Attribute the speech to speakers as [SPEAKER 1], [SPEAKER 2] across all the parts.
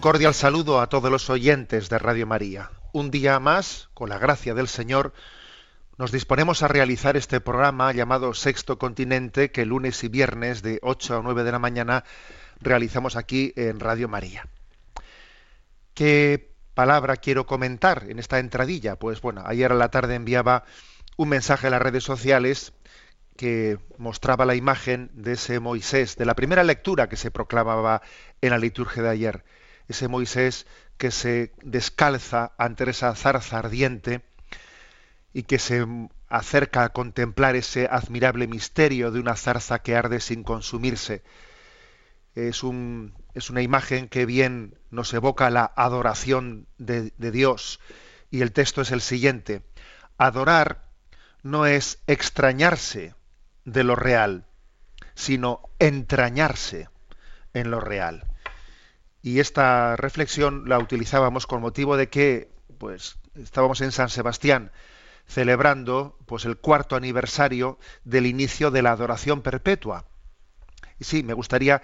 [SPEAKER 1] Un cordial saludo a todos los oyentes de Radio María. Un día más, con la gracia del Señor, nos disponemos a realizar este programa llamado Sexto Continente que lunes y viernes de 8 a 9 de la mañana realizamos aquí en Radio María. ¿Qué palabra quiero comentar en esta entradilla? Pues bueno, ayer a la tarde enviaba un mensaje a las redes sociales que mostraba la imagen de ese Moisés, de la primera lectura que se proclamaba en la liturgia de ayer. Ese Moisés que se descalza ante esa zarza ardiente y que se acerca a contemplar ese admirable misterio de una zarza que arde sin consumirse. Es, un, es una imagen que bien nos evoca la adoración de, de Dios. Y el texto es el siguiente. Adorar no es extrañarse de lo real, sino entrañarse en lo real. Y esta reflexión la utilizábamos con motivo de que pues estábamos en San Sebastián celebrando pues el cuarto aniversario del inicio de la adoración perpetua. Y sí, me gustaría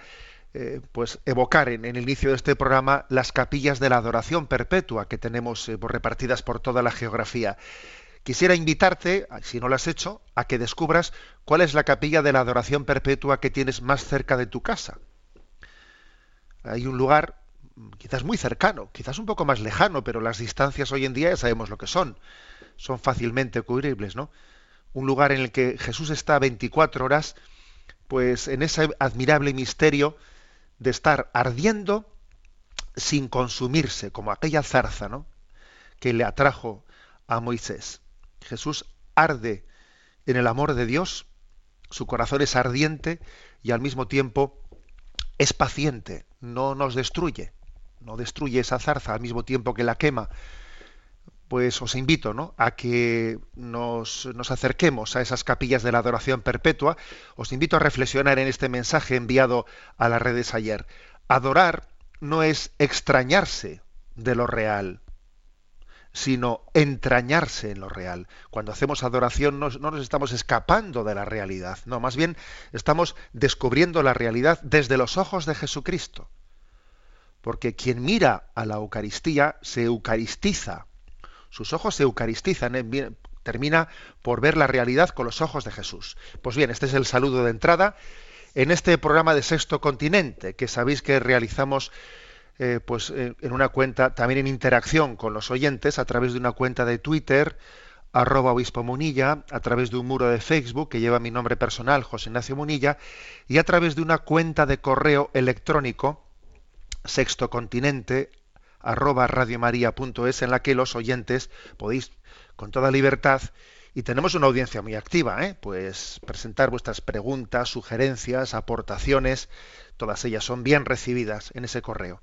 [SPEAKER 1] eh, pues evocar en, el inicio de este programa las capillas de la adoración perpetua que tenemos eh, pues, repartidas por toda la geografía. Quisiera invitarte, si no lo has hecho, a que descubras cuál es la capilla de la adoración perpetua que tienes más cerca de tu casa. Hay un lugar mm, quizás muy cercano, quizás un poco más lejano, pero las distancias hoy en día ya sabemos lo que son. Son fácilmente cubribles, ¿no? Un lugar en el que Jesús está 24 horas, pues en ese admirable misterio de estar ardiendo sin consumirse, como aquella zarza, ¿no? Que le atrajo a Moisés. Jesús arde en el amor de Dios, su corazón es ardiente y al mismo tiempo es paciente, no nos destruye, no destruye esa zarza al mismo tiempo que la quema. Pues os invito ¿no? a que nos, nos acerquemos a esas capillas de la adoración perpetua. Os invito a reflexionar en este mensaje enviado a las redes ayer. Adorar no es extrañarse de lo real, sino entrañarse en lo real. Cuando hacemos adoración no, no, nos estamos escapando de la realidad, no, más bien estamos descubriendo la realidad desde los ojos de Jesucristo. Porque quien mira a la Eucaristía se eucaristiza, sus ojos se eucaristizan, eh, termina por ver la realidad con los ojos de Jesús. Pues bien, este es el saludo de entrada en este programa de Sexto Continente, que sabéis que realizamos eh, pues eh, en una cuenta, también en interacción con los oyentes, a través de una cuenta de Twitter, arroba obispo Munilla, a través de un muro de Facebook que lleva mi nombre personal, José Ignacio Munilla, y a través de una cuenta de correo electrónico, sextocontinente, arroba radiomaria.es, en la que los oyentes podéis, con toda libertad, y tenemos una audiencia muy activa, ¿eh? pues presentar vuestras preguntas, sugerencias, aportaciones, todas ellas son bien recibidas en ese correo.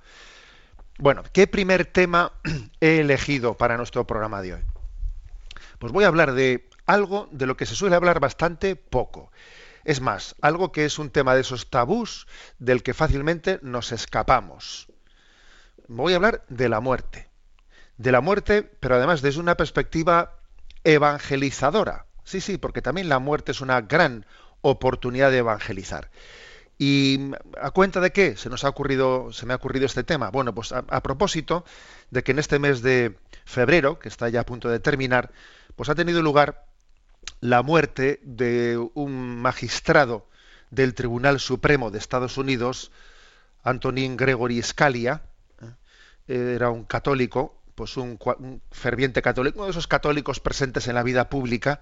[SPEAKER 1] Bueno, ¿qué primer tema he elegido para nuestro programa de hoy? Pues voy a hablar de algo de lo que se suele hablar bastante poco. Es más, algo que es un tema de esos tabús del que fácilmente nos escapamos. Voy a hablar de la muerte. De la muerte, pero además desde una perspectiva evangelizadora. Sí, sí, porque también la muerte es una gran oportunidad de evangelizar. ¿Y a cuenta de qué se nos ha ocurrido, se me ha ocurrido este tema? Bueno, pues a, propósito de que en este mes de febrero, que está ya a punto de terminar, pues ha tenido lugar la muerte de un magistrado del Tribunal Supremo de Estados Unidos, Antonin Gregory Scalia, era un católico pues un, ferviente católico, uno de esos católicos presentes en la vida pública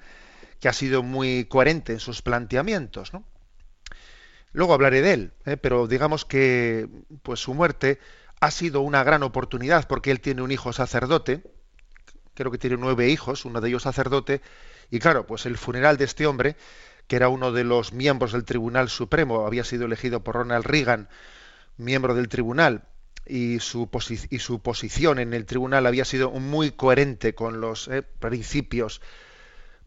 [SPEAKER 1] que ha sido muy coherente en sus planteamientos, ¿no? Luego hablaré de él, ¿eh? pero digamos que pues su muerte ha sido una gran oportunidad porque él tiene un hijo sacerdote, creo que tiene nueve hijos, uno de ellos sacerdote, y claro, pues el funeral de este hombre, que era uno de los miembros del Tribunal Supremo, había sido elegido por Ronald Reagan, miembro del tribunal, y su, y su posición en el tribunal había sido muy coherente con los eh, principios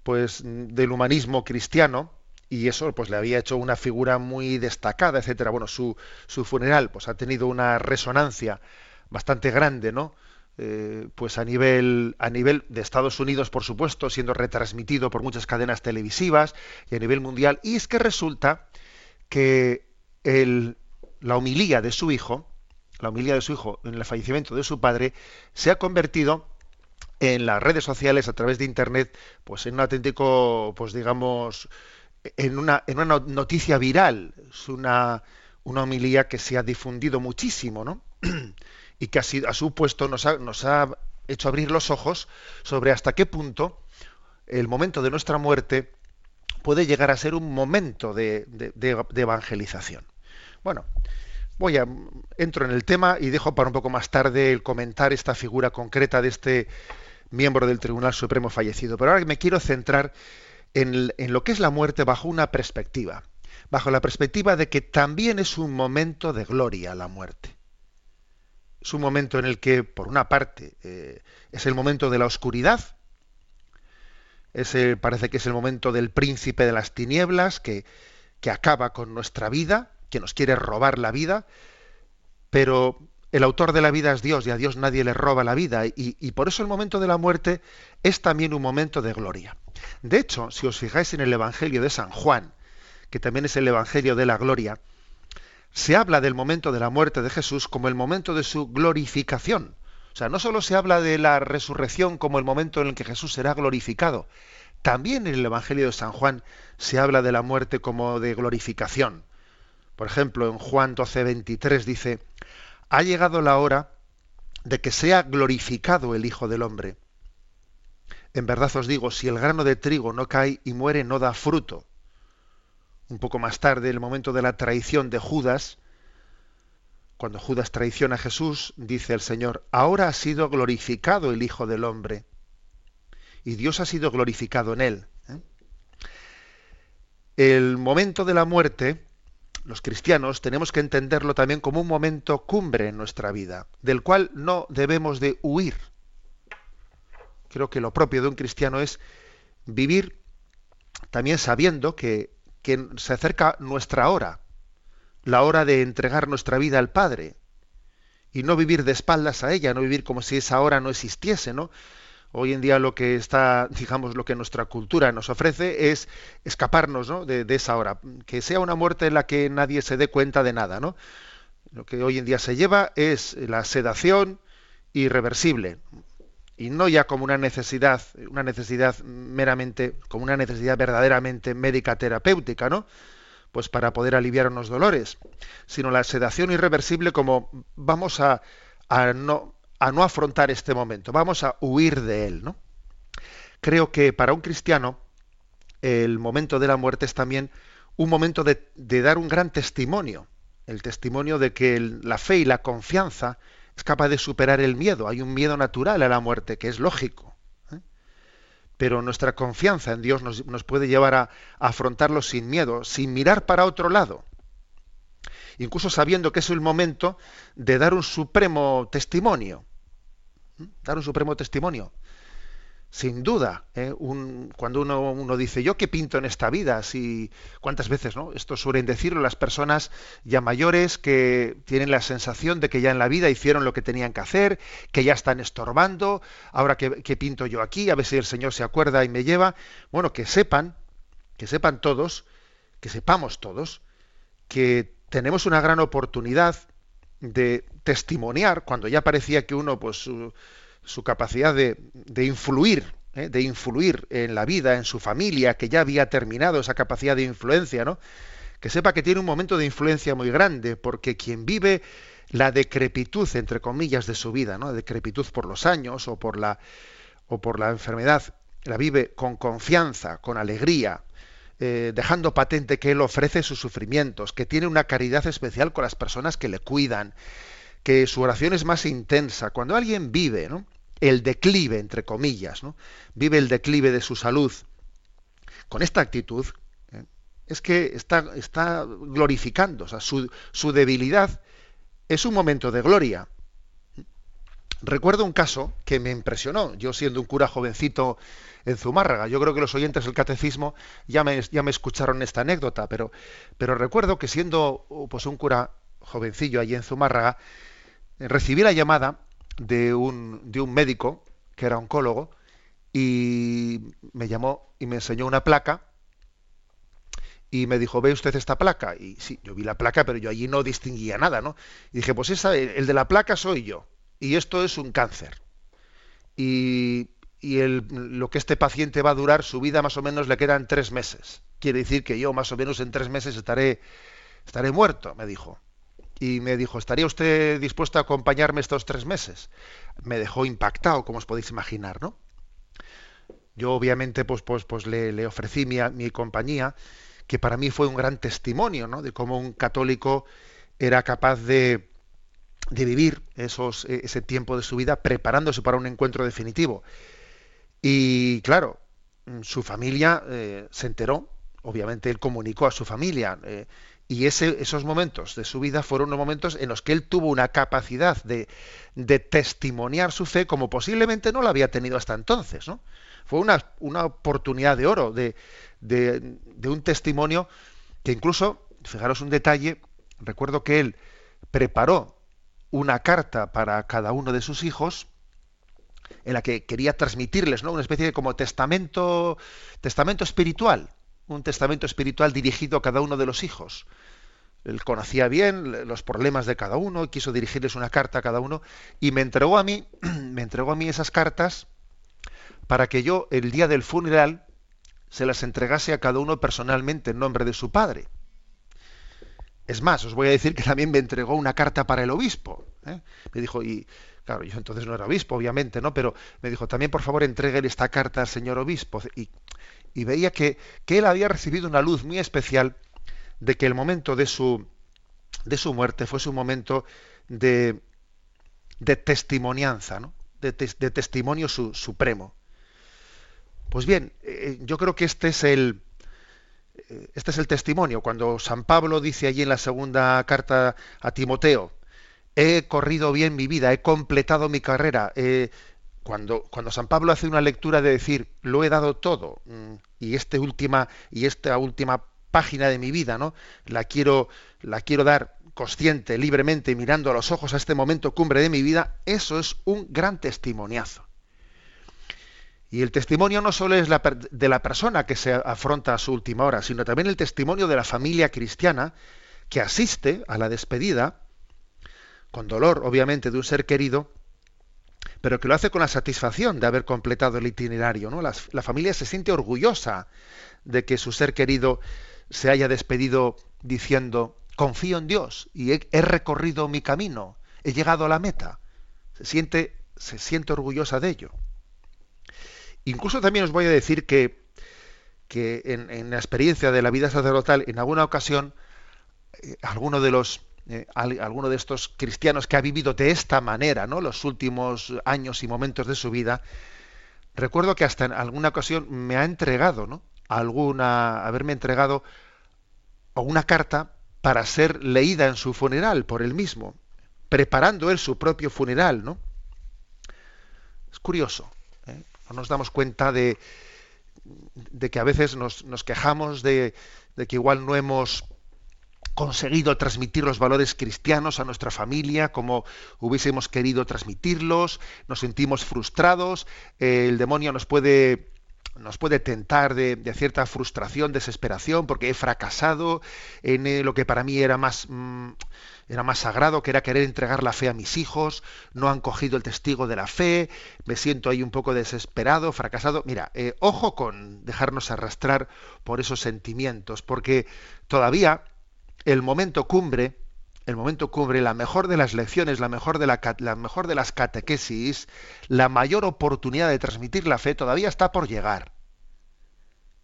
[SPEAKER 1] pues del humanismo cristiano y eso pues le había hecho una figura muy destacada etcétera. Bueno su, su funeral pues ha tenido una resonancia bastante grande no eh, pues a nivel a nivel de Estados Unidos por supuesto siendo retransmitido por muchas cadenas televisivas y a nivel mundial. Y es que resulta que el, la homilía de su hijo la homilía de su hijo en el fallecimiento de su padre se ha convertido en las redes sociales a través de internet pues en un auténtico pues digamos en una, en una noticia viral es una una homilía que se ha difundido muchísimo ¿no? y que ha, sido, a su puesto nos ha, nos ha hecho abrir los ojos sobre hasta qué punto el momento de nuestra muerte puede llegar a ser un momento de, de evangelización. Bueno, voy a entro en el tema y dejo para un poco más tarde el comentar esta figura concreta de este miembro del Tribunal Supremo fallecido. Pero ahora me quiero centrar en, lo que es la muerte bajo una perspectiva, bajo la perspectiva de que también es un momento de gloria la muerte. Es un momento en el que, por una parte, eh, es el momento de la oscuridad, parece que es el momento del príncipe de las tinieblas que, que acaba con nuestra vida, que nos quiere robar la vida, pero el autor de la vida es Dios y a Dios nadie le roba la vida y, por eso el momento de la muerte es también un momento de gloria. De hecho, si os fijáis en el Evangelio de San Juan, que también es el Evangelio de la gloria, se habla del momento de la muerte de Jesús como el momento de su glorificación. O sea, no solo se habla de la resurrección como el momento en el que Jesús será glorificado, también en el Evangelio de San Juan se habla de la muerte como de glorificación. Por ejemplo, en Juan 12, 23 dice, ha llegado la hora de que sea glorificado el Hijo del Hombre. En verdad os digo, si el grano de trigo no cae y muere, no da fruto. Un poco más tarde, el momento de la traición de Judas, cuando Judas traiciona a Jesús, dice el Señor, ahora ha sido glorificado el Hijo del Hombre. Y Dios ha sido glorificado en él. ¿eh? El momento de la muerte los cristianos tenemos que entenderlo también como un momento cumbre en nuestra vida, del cual no debemos de huir. Creo que lo propio de un cristiano es vivir también sabiendo que, se acerca nuestra hora, la hora de entregar nuestra vida al Padre, y no vivir de espaldas a ella, no vivir como si esa hora no existiese, ¿no? Hoy en día lo que está, digamos, lo que nuestra cultura nos ofrece es escaparnos ¿no? de, esa hora, que sea una muerte en la que nadie se dé cuenta de nada, ¿no? Lo que hoy en día se lleva es la sedación irreversible y no ya como una necesidad, una necesidad meramente, como una necesidad verdaderamente médica terapéutica, ¿no? Pues para poder aliviar unos dolores, sino la sedación irreversible como vamos a, a no a no afrontar este momento, vamos a huir de él. ¿no? Creo que para un cristiano el momento de la muerte es también un momento de, dar un gran testimonio, el testimonio de que la fe y la confianza es capaz de superar el miedo. Hay un miedo natural a la muerte, que es lógico. ¿eh? Pero nuestra confianza en Dios nos, puede llevar a, afrontarlo sin miedo, sin mirar para otro lado incluso sabiendo que es el momento de dar un supremo testimonio. ¿Mm? Dar un supremo testimonio. Sin duda, ¿eh? cuando uno, uno, dice, ¿yo qué pinto en esta vida? Si, ¿Cuántas veces no? Esto suelen decirlo las personas ya mayores que tienen la sensación de que ya en la vida hicieron lo que tenían que hacer, que ya están estorbando, ahora qué, qué pinto yo aquí, a ver si el Señor se acuerda y me lleva. Bueno, que sepan, que sepan todos, que sepamos todos, que tenemos una gran oportunidad de testimoniar cuando ya parecía que uno, pues su, capacidad de, influir, ¿eh? de influir en la vida, en su familia, que ya había terminado esa capacidad de influencia, ¿no? Que sepa que tiene un momento de influencia muy grande, porque quien vive la decrepitud, entre comillas, de su vida, ¿no? decrepitud por los años o por la, o por la enfermedad, la vive con confianza, con alegría, eh, dejando patente que Él ofrece sus sufrimientos, que tiene una caridad especial con las personas que le cuidan, que su oración es más intensa. Cuando alguien vive ¿no? El declive, entre comillas, ¿no? vive el declive de su salud, con esta actitud, ¿eh? es que está, está glorificando, o sea, su, su debilidad es un momento de gloria. Recuerdo un caso que me impresionó, yo siendo un cura jovencito en Zumárraga. Yo creo que los oyentes del catecismo ya me, ya me escucharon esta anécdota, pero, pero recuerdo que siendo pues, un cura jovencillo allí en Zumárraga, recibí la llamada de un, de un médico que era oncólogo y me llamó y me enseñó una placa y me dijo, ¿ve usted esta placa? Y sí, yo vi la placa, pero yo allí no distinguía nada, ¿no? Y dije, pues esa, el de la placa soy yo. Y esto es un cáncer. Y y el, lo que este paciente va a durar, su vida más o menos le quedan tres meses. Quiere decir que yo más o menos en tres meses estaré, estaré muerto, me dijo. Y me dijo, ¿estaría usted dispuesto a acompañarme estos tres meses? Me dejó impactado, como os podéis imaginar, ¿no? Yo obviamente pues, pues, pues le, le ofrecí mi, mi, compañía, que para mí fue un gran testimonio, ¿no? De cómo un católico era capaz de, de vivir esos, ese tiempo de su vida preparándose para un encuentro definitivo. Y claro, su familia eh, se enteró, obviamente él comunicó a su familia, eh, y ese, esos momentos de su vida fueron unos momentos en los que él tuvo una capacidad de, de testimoniar su fe como posiblemente no la había tenido hasta entonces. ¿no? Fue una, oportunidad de oro, de, de, de un testimonio que incluso, fijaros un detalle, recuerdo que él preparó una carta para cada uno de sus hijos, en la que quería transmitirles ¿no? una especie de como testamento, testamento espiritual, un testamento espiritual dirigido a cada uno de los hijos. Él conocía bien los problemas de cada uno, quiso dirigirles una carta a cada uno y me entregó a mí, me entregó a mí esas cartas para que yo el día del funeral se las entregase a cada uno personalmente en nombre de su padre. Es más, os voy a decir que también me entregó una carta para el obispo. ¿eh? Me dijo, y Claro, yo entonces no era obispo, obviamente, ¿no? Pero me dijo, también por favor entregue esta carta al señor obispo. Y, y veía que, que, él había recibido una luz muy especial de que el momento de su, de su muerte fuese un momento de, de testimonianza, de, testimonio su, supremo. Pues bien, eh, yo creo que este es el, eh, este es el testimonio. Cuando San Pablo dice allí en la segunda carta a Timoteo, he corrido bien mi vida, he completado mi carrera. Cuando, San Pablo hace una lectura de decir, lo he dado todo, mm, y, este última, y esta última página de mi vida, ¿no? La quiero, la quiero dar consciente, libremente, mirando a los ojos a este momento cumbre de mi vida, eso es un gran testimoniazo. Y el testimonio no solo es de la persona que se afronta a su última hora, sino también el testimonio de la familia cristiana que asiste a la despedida con dolor, obviamente, de un ser querido, pero que lo hace con la satisfacción de haber completado el itinerario. ¿no? La, familia se siente orgullosa de que su ser querido se haya despedido diciendo, confío en Dios y he, recorrido mi camino, he llegado a la meta. Se siente, se siente orgullosa de ello. Incluso también os voy a decir que, que en, en la experiencia de la vida sacerdotal, en alguna ocasión, eh, alguno de los eh, alguno de estos cristianos que ha vivido de esta manera, ¿no? Los últimos años y momentos de su vida, recuerdo que hasta en alguna ocasión me ha entregado, ¿no? Alguna, haberme entregado una carta para ser leída en su funeral por él mismo, preparando él su propio funeral, ¿no? Es curioso, ¿eh? no nos damos cuenta de, de que a veces nos, quejamos de que igual no hemos conseguido transmitir los valores cristianos a nuestra familia como hubiésemos querido transmitirlos, nos sentimos frustrados, el demonio nos puede nos puede tentar de, cierta frustración, desesperación, porque he fracasado en eh, lo que para mí era más, mm, era más sagrado, que era querer entregar la fe a mis hijos, no han cogido el testigo de la fe, me siento ahí un poco desesperado, fracasado. Mira, eh, ojo con dejarnos arrastrar por esos sentimientos, porque todavía el momento cumbre, el momento cumbre, la mejor de las lecciones, la mejor de, las catequesis, la mayor oportunidad de transmitir la fe todavía está por llegar.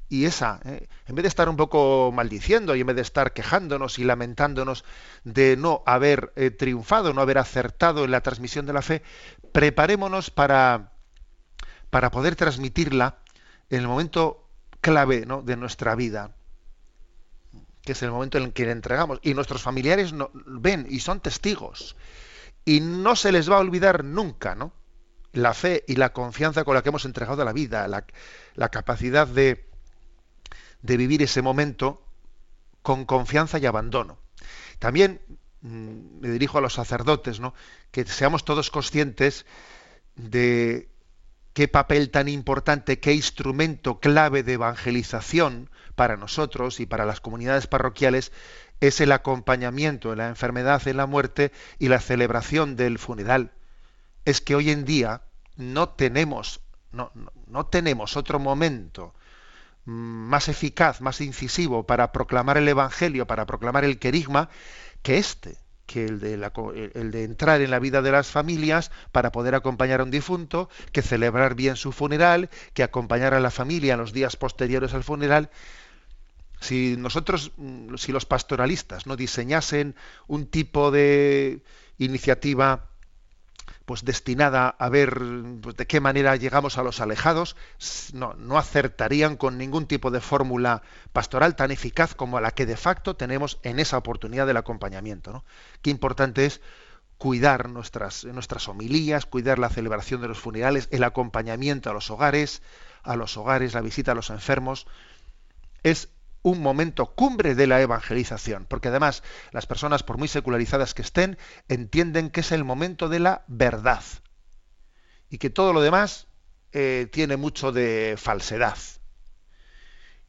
[SPEAKER 1] Y esa, ¿eh? en vez de estar un poco maldiciendo y en vez de estar quejándonos y lamentándonos de no haber eh, triunfado, no haber acertado en la transmisión de la fe, preparémonos para, para poder transmitirla en el momento clave de nuestra vida que es el momento en el que le entregamos. Y nuestros familiares ven y son testigos. Y no se les va a olvidar nunca, ¿no? La fe y la confianza con la que hemos entregado la vida, la, capacidad de, de vivir ese momento con confianza y abandono. También mm, me dirijo a los sacerdotes, ¿no? Que seamos todos conscientes de qué papel tan importante, qué instrumento clave de evangelización para nosotros y para las comunidades parroquiales es el acompañamiento en la enfermedad, en la muerte y la celebración del funeral. Es que hoy en día no tenemos, no, no tenemos otro momento más eficaz, más incisivo para proclamar el Evangelio, para proclamar el querigma, que este que el de, el de, entrar en la vida de las familias para poder acompañar a un difunto, que celebrar bien su funeral, que acompañar a la familia en los días posteriores al funeral. Si nosotros, mm, si los pastoralistas no diseñasen un tipo de iniciativa pues destinada a ver pues, de qué manera llegamos a los alejados, no, no acertarían con ningún tipo de fórmula pastoral tan eficaz como la que de facto tenemos en esa oportunidad del acompañamiento. ¿no? Qué importante es cuidar nuestras, nuestras homilías, cuidar la celebración de los funerales, el acompañamiento a los hogares, a los hogares, la visita a los enfermos. Es un momento cumbre de la evangelización, porque además las personas, por muy secularizadas que estén, entienden que es el momento de la verdad y que todo lo demás eh, tiene mucho de falsedad.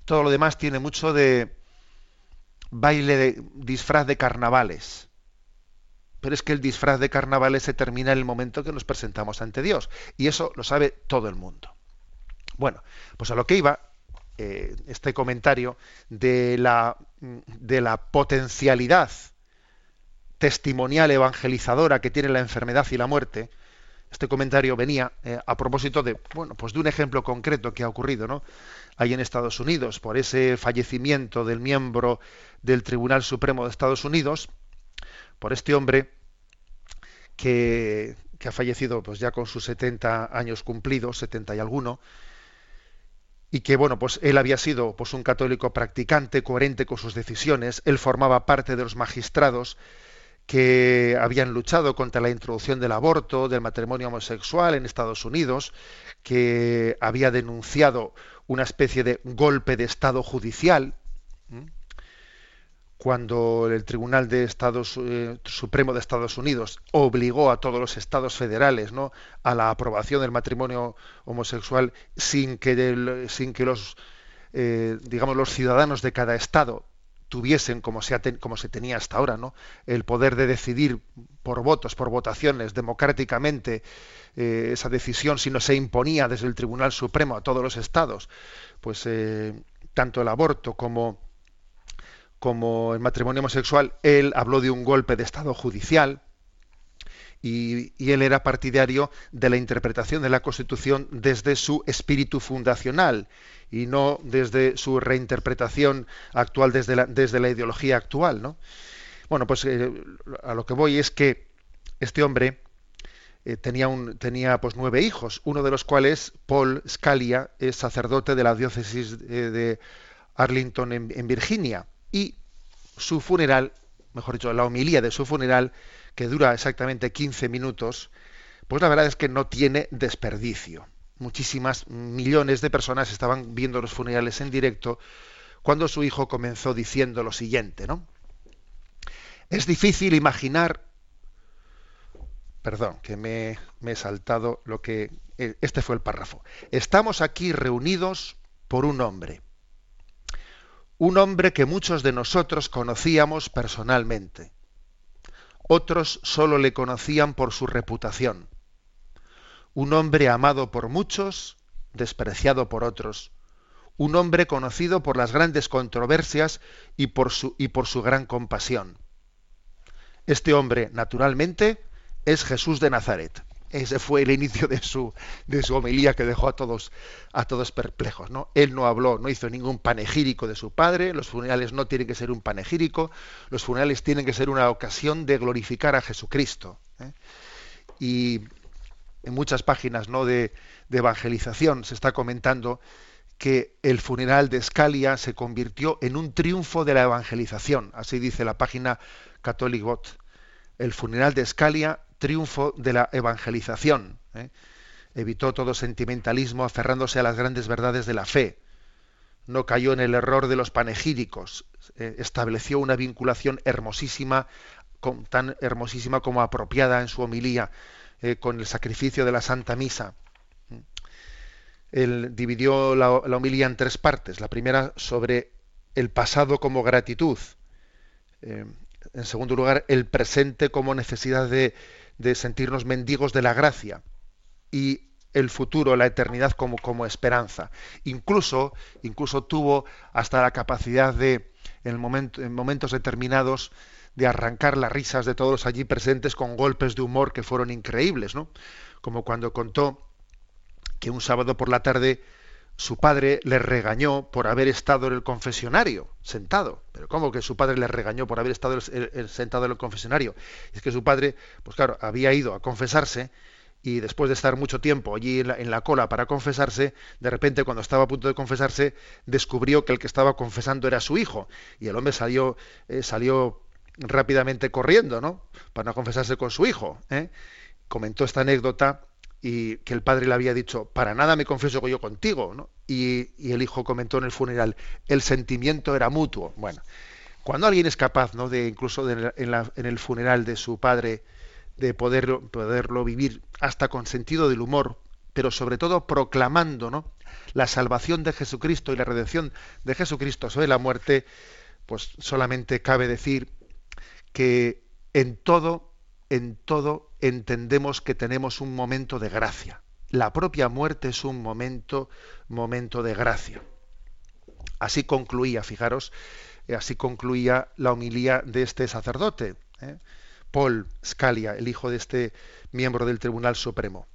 [SPEAKER 1] Todo lo demás tiene mucho de baile de disfraz de carnavales. Pero es que el disfraz de carnavales se termina en el momento que nos presentamos ante Dios. Y eso lo sabe todo el mundo. Bueno, pues a lo que iba eh, este comentario de la, de la potencialidad testimonial evangelizadora que tiene la enfermedad y la muerte, este comentario venía eh, a propósito de, bueno, pues de un ejemplo concreto que ha ocurrido, ¿no? Ahí en Estados Unidos, por ese fallecimiento del miembro del Tribunal Supremo de Estados Unidos, por este hombre que, que ha fallecido pues ya con sus 70 años cumplidos, 70 y alguno, y que bueno, pues él había sido pues un católico practicante, coherente con sus decisiones, él formaba parte de los magistrados que habían luchado contra la introducción del aborto, del matrimonio homosexual en Estados Unidos, que había denunciado una especie de golpe de Estado judicial cuando el Tribunal de Estados eh, Supremo de Estados Unidos obligó a todos los estados federales ¿no? a la aprobación del matrimonio homosexual sin que, sin que los eh, digamos los ciudadanos de cada estado tuviesen como se, como se tenía hasta ahora ¿no? el poder de decidir por votos por votaciones democráticamente eh, esa decisión si no se imponía desde el Tribunal Supremo a todos los estados pues tanto el aborto como como el matrimonio homosexual, él habló de un golpe de Estado judicial y, él era partidario de la interpretación de la Constitución desde su espíritu fundacional y no desde su reinterpretación actual desde la, desde la ideología actual. ¿no? Bueno, pues eh, a lo que voy es que este hombre eh, tenía, un, tenía pues nueve hijos, uno de los cuales, Paul Scalia, es sacerdote de la diócesis de Arlington en Virginia y su funeral, mejor dicho, la homilía de su funeral, que dura exactamente 15 minutos, pues la verdad es que no tiene desperdicio. Muchísimas millones de personas estaban viendo los funerales en directo cuando su hijo comenzó diciendo lo siguiente, ¿no? Es difícil imaginar, perdón, que me, me he saltado lo que, eh, este fue el párrafo. Estamos aquí reunidos por un hombre un hombre que muchos de nosotros conocíamos personalmente. Otros solo le conocían por su reputación. Un hombre amado por muchos, despreciado por otros. Un hombre conocido por las grandes controversias y por su, y por su gran compasión. Este hombre, naturalmente, es Jesús de Nazaret. Ese fue el inicio de su, de su homilía que dejó a todos, a todos perplejos. ¿no? Él no habló, no hizo ningún panegírico de su padre, los funerales no tienen que ser un panegírico, los funerales tienen que ser una ocasión de glorificar a Jesucristo. ¿eh? Y en muchas páginas ¿no? de, de evangelización se está comentando que el funeral de Scalia se convirtió en un triunfo de la evangelización, así dice la página Catholic Bot. El funeral de Scalia triunfo de la evangelización. ¿eh? Evitó todo sentimentalismo aferrándose a las grandes verdades de la fe. No cayó en el error de los panegíricos. ¿eh? estableció una vinculación hermosísima, tan hermosísima como apropiada en su homilía eh, con el sacrificio de la Santa Misa. Él dividió la, la homilía en tres partes. La primera sobre el pasado como gratitud. en segundo lugar, el presente como necesidad de, de sentirnos mendigos de la gracia y el futuro, la eternidad como, como esperanza. Incluso, incluso tuvo hasta la capacidad de, en, en momentos determinados, de arrancar las risas de todos allí presentes con golpes de humor que fueron increíbles, ¿no? Como cuando contó que un sábado por la tarde su padre le regañó por haber estado en el confesionario, sentado. Pero ¿cómo que su padre le regañó por haber estado sentado en el confesionario? Es que su padre, pues claro, había ido a confesarse y después de estar mucho tiempo allí en la, cola para confesarse, de repente cuando estaba a punto de confesarse, descubrió que el que estaba confesando era su hijo. Y el hombre salió, eh, salió rápidamente corriendo, ¿no? Para no confesarse con su hijo. ¿eh? Comentó esta anécdota y que el padre le había dicho, para nada me confieso yo contigo, ¿no? y, el hijo comentó en el funeral, el sentimiento era mutuo. Bueno, cuando alguien es capaz, ¿no? de incluso en, en, el funeral de su padre, de poder, poderlo vivir hasta con sentido del humor, pero sobre todo proclamando ¿no? la salvación de Jesucristo y la redención de Jesucristo sobre la muerte, pues solamente cabe decir que en todo en todo entendemos que tenemos un momento de gracia. La propia muerte es un momento, momento de gracia. Así concluía, fijaros, eh, así concluía la homilía de este sacerdote, ¿eh? Paul Scalia, el hijo de este miembro del Tribunal Supremo.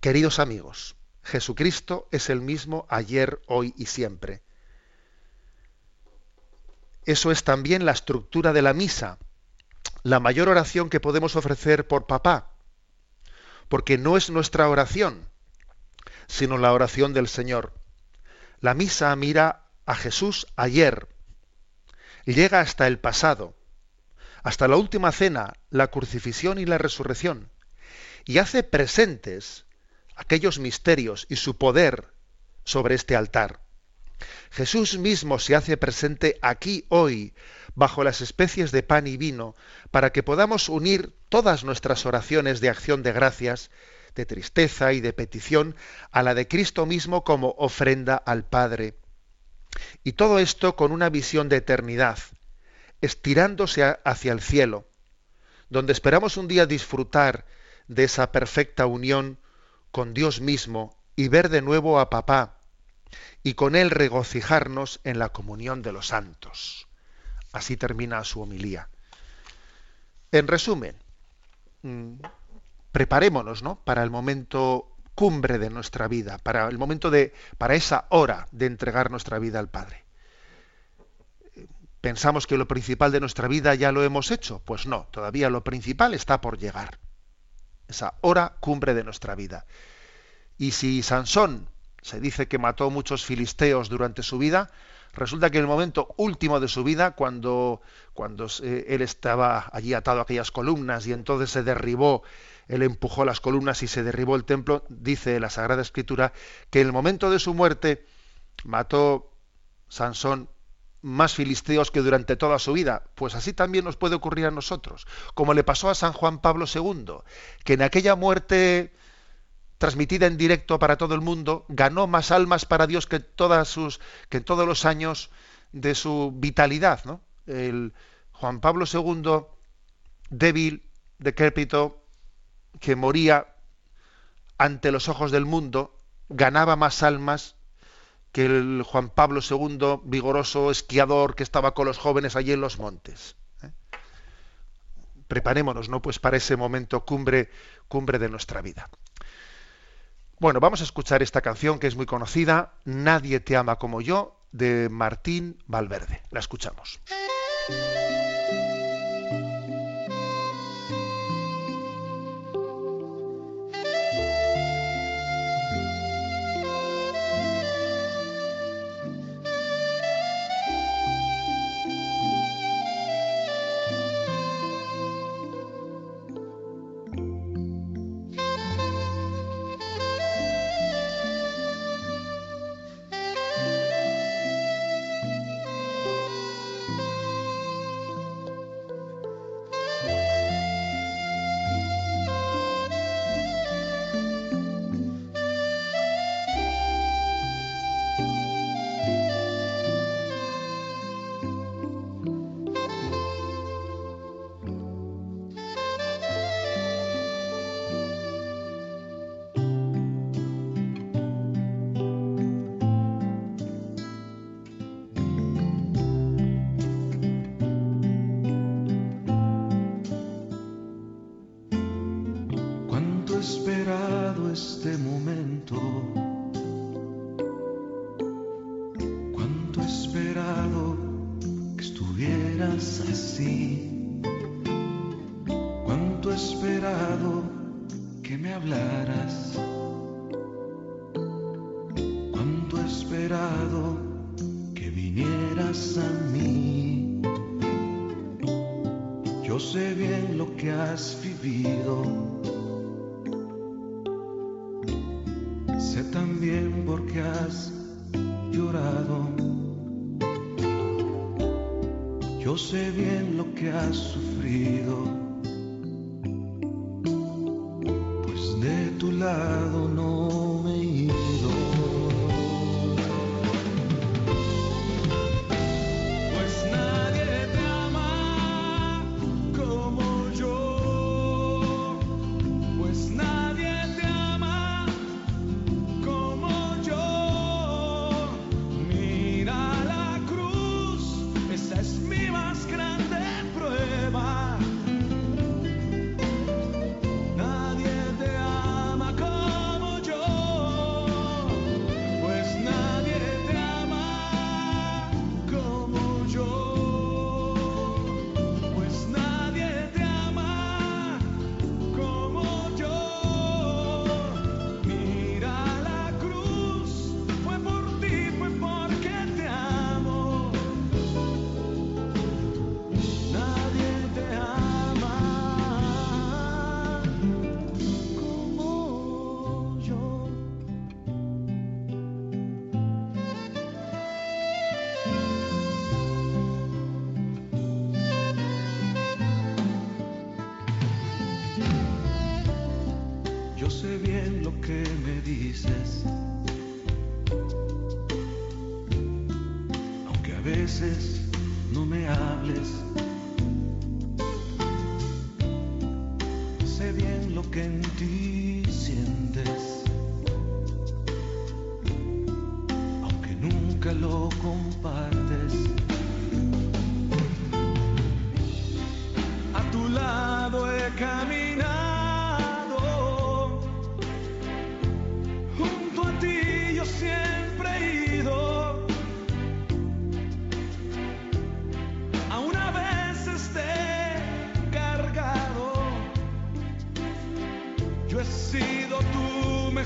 [SPEAKER 1] Queridos amigos, Jesucristo es el mismo ayer, hoy y siempre. Eso es también la estructura de la misa la mayor oración que podemos ofrecer por papá, porque no es nuestra oración, sino la oración del Señor. La misa mira a Jesús ayer, llega hasta el pasado, hasta la última cena, la crucifixión y la resurrección, y hace presentes aquellos misterios y su poder sobre este altar. Jesús mismo se hace presente aquí hoy, bajo las especies de pan y vino, para que podamos unir todas nuestras oraciones de acción de gracias, de tristeza y de petición a la de Cristo mismo como ofrenda al Padre. Y todo esto con una visión de eternidad, estirándose hacia el cielo, donde esperamos un día disfrutar de esa perfecta unión con Dios mismo y ver de nuevo a papá, y con él regocijarnos en la comunión de los santos. Así termina su homilía. En resumen, mm, preparémonos ¿no? para el momento cumbre de nuestra vida, para el momento de, para esa hora de entregar nuestra vida al Padre. ¿Pensamos que lo principal de nuestra vida ya lo hemos hecho? Pues no, todavía lo principal está por llegar. Esa hora cumbre de nuestra vida. Y si Sansón se dice que mató muchos filisteos durante su vida, resulta que en el momento último de su vida, cuando, cuando él estaba allí atado a aquellas columnas y entonces se derribó, él empujó las columnas y se derribó el templo, dice la Sagrada Escritura que en el momento de su muerte mató Sansón más filisteos que durante toda su vida. Pues así también nos puede ocurrir a nosotros, como le pasó a San Juan Pablo II, que en aquella muerte transmitida en directo para todo el mundo, ganó más almas para Dios que, todas sus, que en todos los años de su vitalidad. ¿no? El Juan Pablo II, débil, decrépito, que moría ante los ojos del mundo, ganaba más almas que el Juan Pablo II, vigoroso esquiador que estaba con los jóvenes allí en los montes. ¿eh?
[SPEAKER 2] preparémonos, ¿no? Pues para ese momento cumbre, cumbre de nuestra vida. Bueno, vamos a escuchar esta canción que es muy conocida, Nadie te ama como yo, de Martín Valverde. La escuchamos.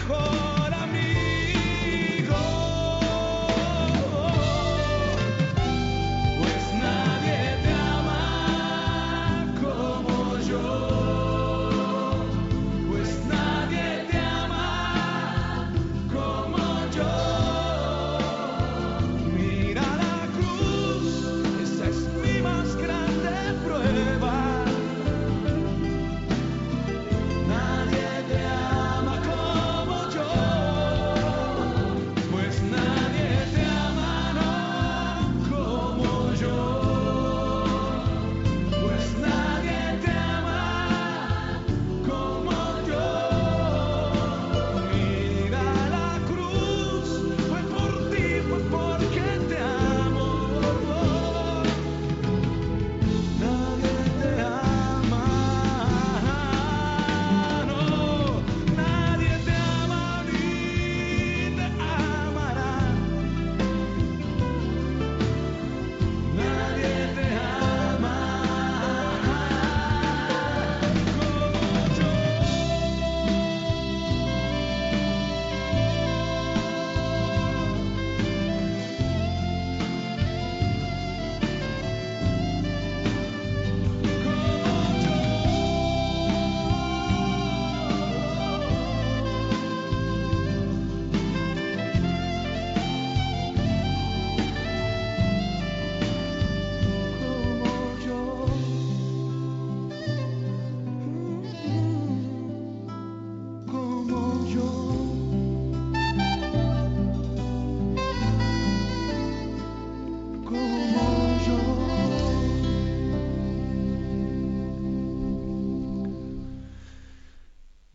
[SPEAKER 3] Mejor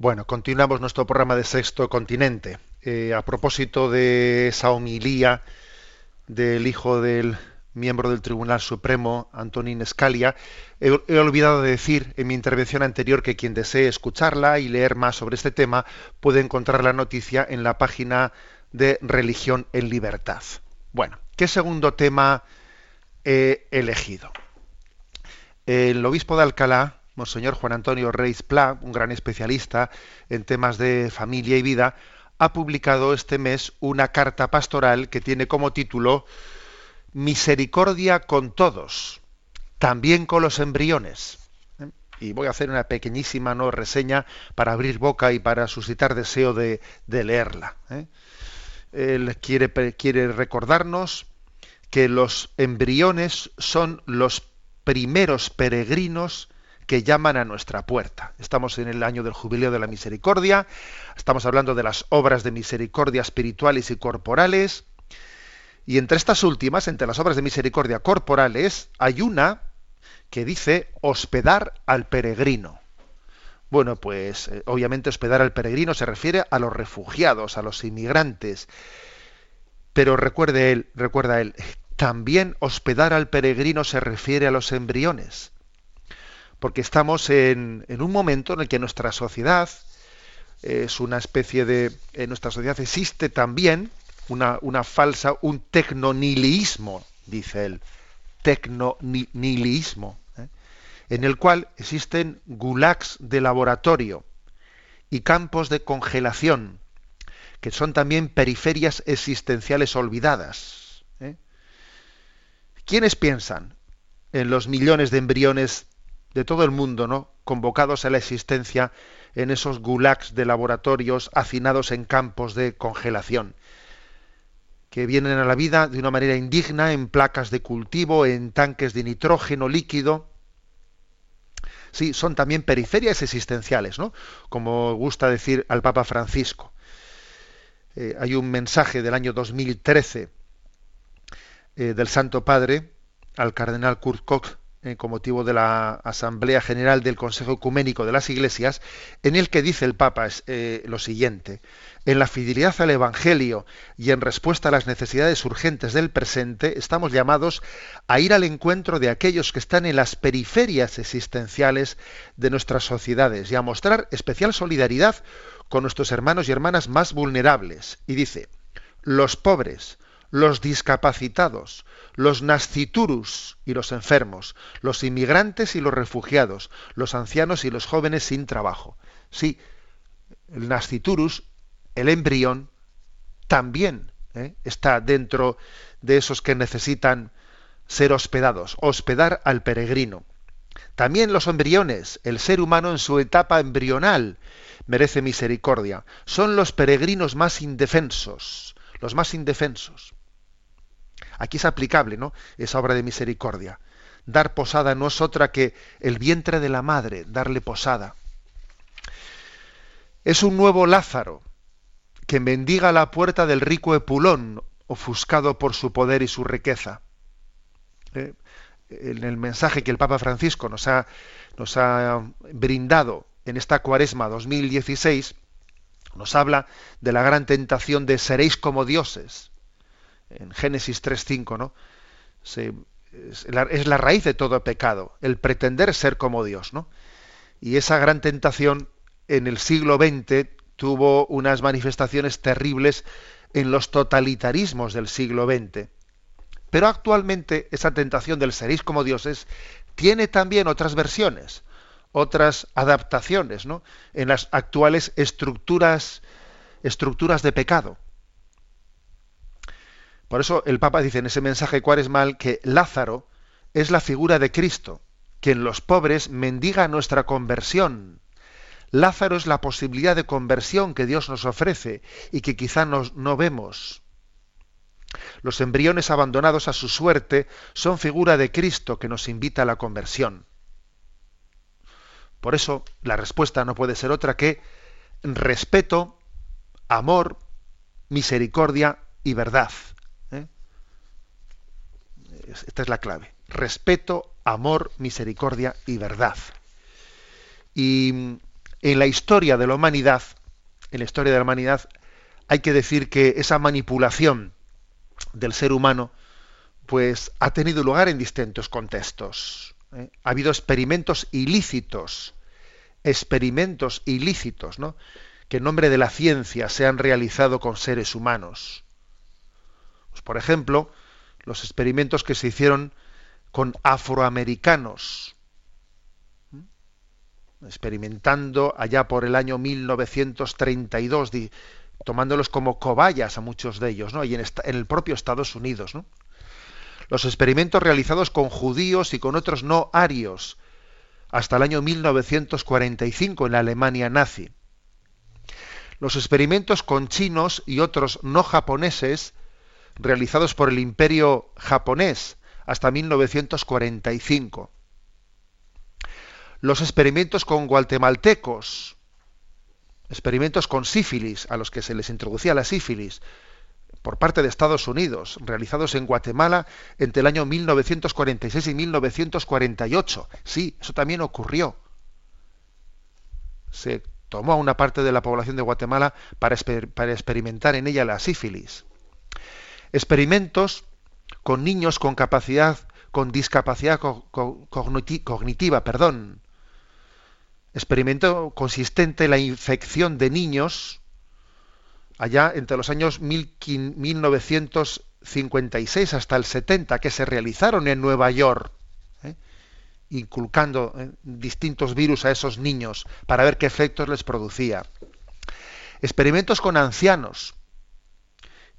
[SPEAKER 1] Bueno, continuamos nuestro programa de Sexto Continente. Eh, a propósito de esa homilía del hijo del miembro del Tribunal Supremo, Antonín Scalia, he, olvidado de decir en mi intervención anterior que quien desee escucharla y leer más sobre este tema puede encontrar la noticia en la página de Religión en Libertad. Bueno, ¿qué segundo tema he elegido? El obispo de Alcalá, Monseñor Juan Antonio Reis Pla, un gran especialista en temas de familia y vida, ha publicado este mes una carta pastoral que tiene como título Misericordia con todos, también con los embriones. Y voy a hacer una pequeñísima no reseña para abrir boca y para suscitar deseo de, leerla. ¿eh? Él quiere recordarnos que los embriones son los primeros peregrinos que llaman a nuestra puerta. Estamos en el año del jubileo de la misericordia, estamos hablando de las obras de misericordia espirituales y corporales, y entre estas últimas, entre las obras de misericordia corporales, hay una que dice hospedar al peregrino. Bueno, pues eh, obviamente hospedar al peregrino se refiere a los refugiados, a los inmigrantes. Pero recuerde él, recuerda él, también hospedar al peregrino se refiere a los embriones porque estamos en, un momento en el que nuestra sociedad es una especie de... En nuestra sociedad existe también una, una falsa, un tecnonilismo, dice él, tecnonilismo, ¿eh? en el cual existen gulags de laboratorio y campos de congelación, que son también periferias existenciales olvidadas. ¿eh? ¿Quiénes piensan en los millones de embriones de todo el mundo, ¿no? convocados a la existencia en esos gulags de laboratorios hacinados en campos de congelación, que vienen a la vida de una manera indigna en placas de cultivo, en tanques de nitrógeno líquido. Sí, son también periferias existenciales, ¿no? Como gusta decir al Papa Francisco. Eh, hay un mensaje del año 2013 eh, del Santo Padre al cardenal Kurt Koch con motivo de la Asamblea General del Consejo Ecuménico de las Iglesias, en el que dice el Papa eh, lo siguiente, en la fidelidad al Evangelio y en respuesta a las necesidades urgentes del presente, estamos llamados a ir al encuentro de aquellos que están en las periferias existenciales de nuestras sociedades y a mostrar especial solidaridad con nuestros hermanos y hermanas más vulnerables. Y dice, los pobres, los discapacitados, los nasciturus y los enfermos, los inmigrantes y los refugiados, los ancianos y los jóvenes sin trabajo. Sí, el nasciturus, el embrión, también ¿eh? está dentro de esos que necesitan ser hospedados, hospedar al peregrino. También los embriones, el ser humano en su etapa embrional, merece misericordia. Son los peregrinos más indefensos, los más indefensos. Aquí es aplicable, ¿no? Esa obra de misericordia. Dar posada no es otra que el vientre de la madre, darle posada. Es un nuevo Lázaro que mendiga la puerta del rico Epulón, ofuscado por su poder y su riqueza. Eh, en el mensaje que el Papa Francisco nos ha, nos ha brindado en esta cuaresma 2016, nos habla de la gran tentación de seréis como dioses en Génesis 3.5, ¿no? es, la, raíz de todo pecado, el pretender ser como Dios, ¿no? Y esa gran tentación en el siglo XX tuvo unas manifestaciones terribles en los totalitarismos del siglo XX. Pero actualmente esa tentación del seréis como dioses tiene también otras versiones, otras adaptaciones, ¿no? En las actuales estructuras, estructuras de pecado. Por eso el Papa dice en ese mensaje cuaresmal que Lázaro es la figura de Cristo, que en los pobres mendiga nuestra conversión. Lázaro es la posibilidad de conversión que Dios nos ofrece y que quizá nos, no vemos. Los embriones abandonados a su suerte son figura de Cristo que nos invita a la conversión. Por eso la respuesta no puede ser otra que respeto, amor, misericordia y verdad. Esta es la clave. Respeto, amor, misericordia y verdad. Y en la historia de la humanidad, en la historia de la humanidad, hay que decir que esa manipulación del ser humano, pues ha tenido lugar en distintos contextos. ¿eh? Ha habido experimentos ilícitos, experimentos ilícitos, ¿no? que en nombre de la ciencia se han realizado con seres humanos. Pues, por ejemplo, los experimentos que se hicieron con afroamericanos, experimentando allá por el año 1932, tomándolos como cobayas a muchos de ellos, ¿no? y en, el propio Estados Unidos. Los experimentos realizados con judíos y con otros no arios, hasta el año 1945 en la Alemania nazi. Los experimentos con chinos y otros no japoneses realizados por el imperio japonés hasta 1945. Los experimentos con guatemaltecos, experimentos con sífilis, a los que se les introducía la sífilis, por parte de Estados Unidos, realizados en Guatemala entre el año 1946 y 1948. Sí, eso también ocurrió. Se tomó a una parte de la población de Guatemala para, experimentar en ella la sífilis. Experimentos con niños con capacidad, con discapacidad cognitiva, perdón. Experimento consistente en la infección de niños allá entre los años 1956 hasta el 70 que se realizaron en Nueva York, ¿eh? inculcando ¿eh? distintos virus a esos niños para ver qué efectos les producía. Experimentos con ancianos,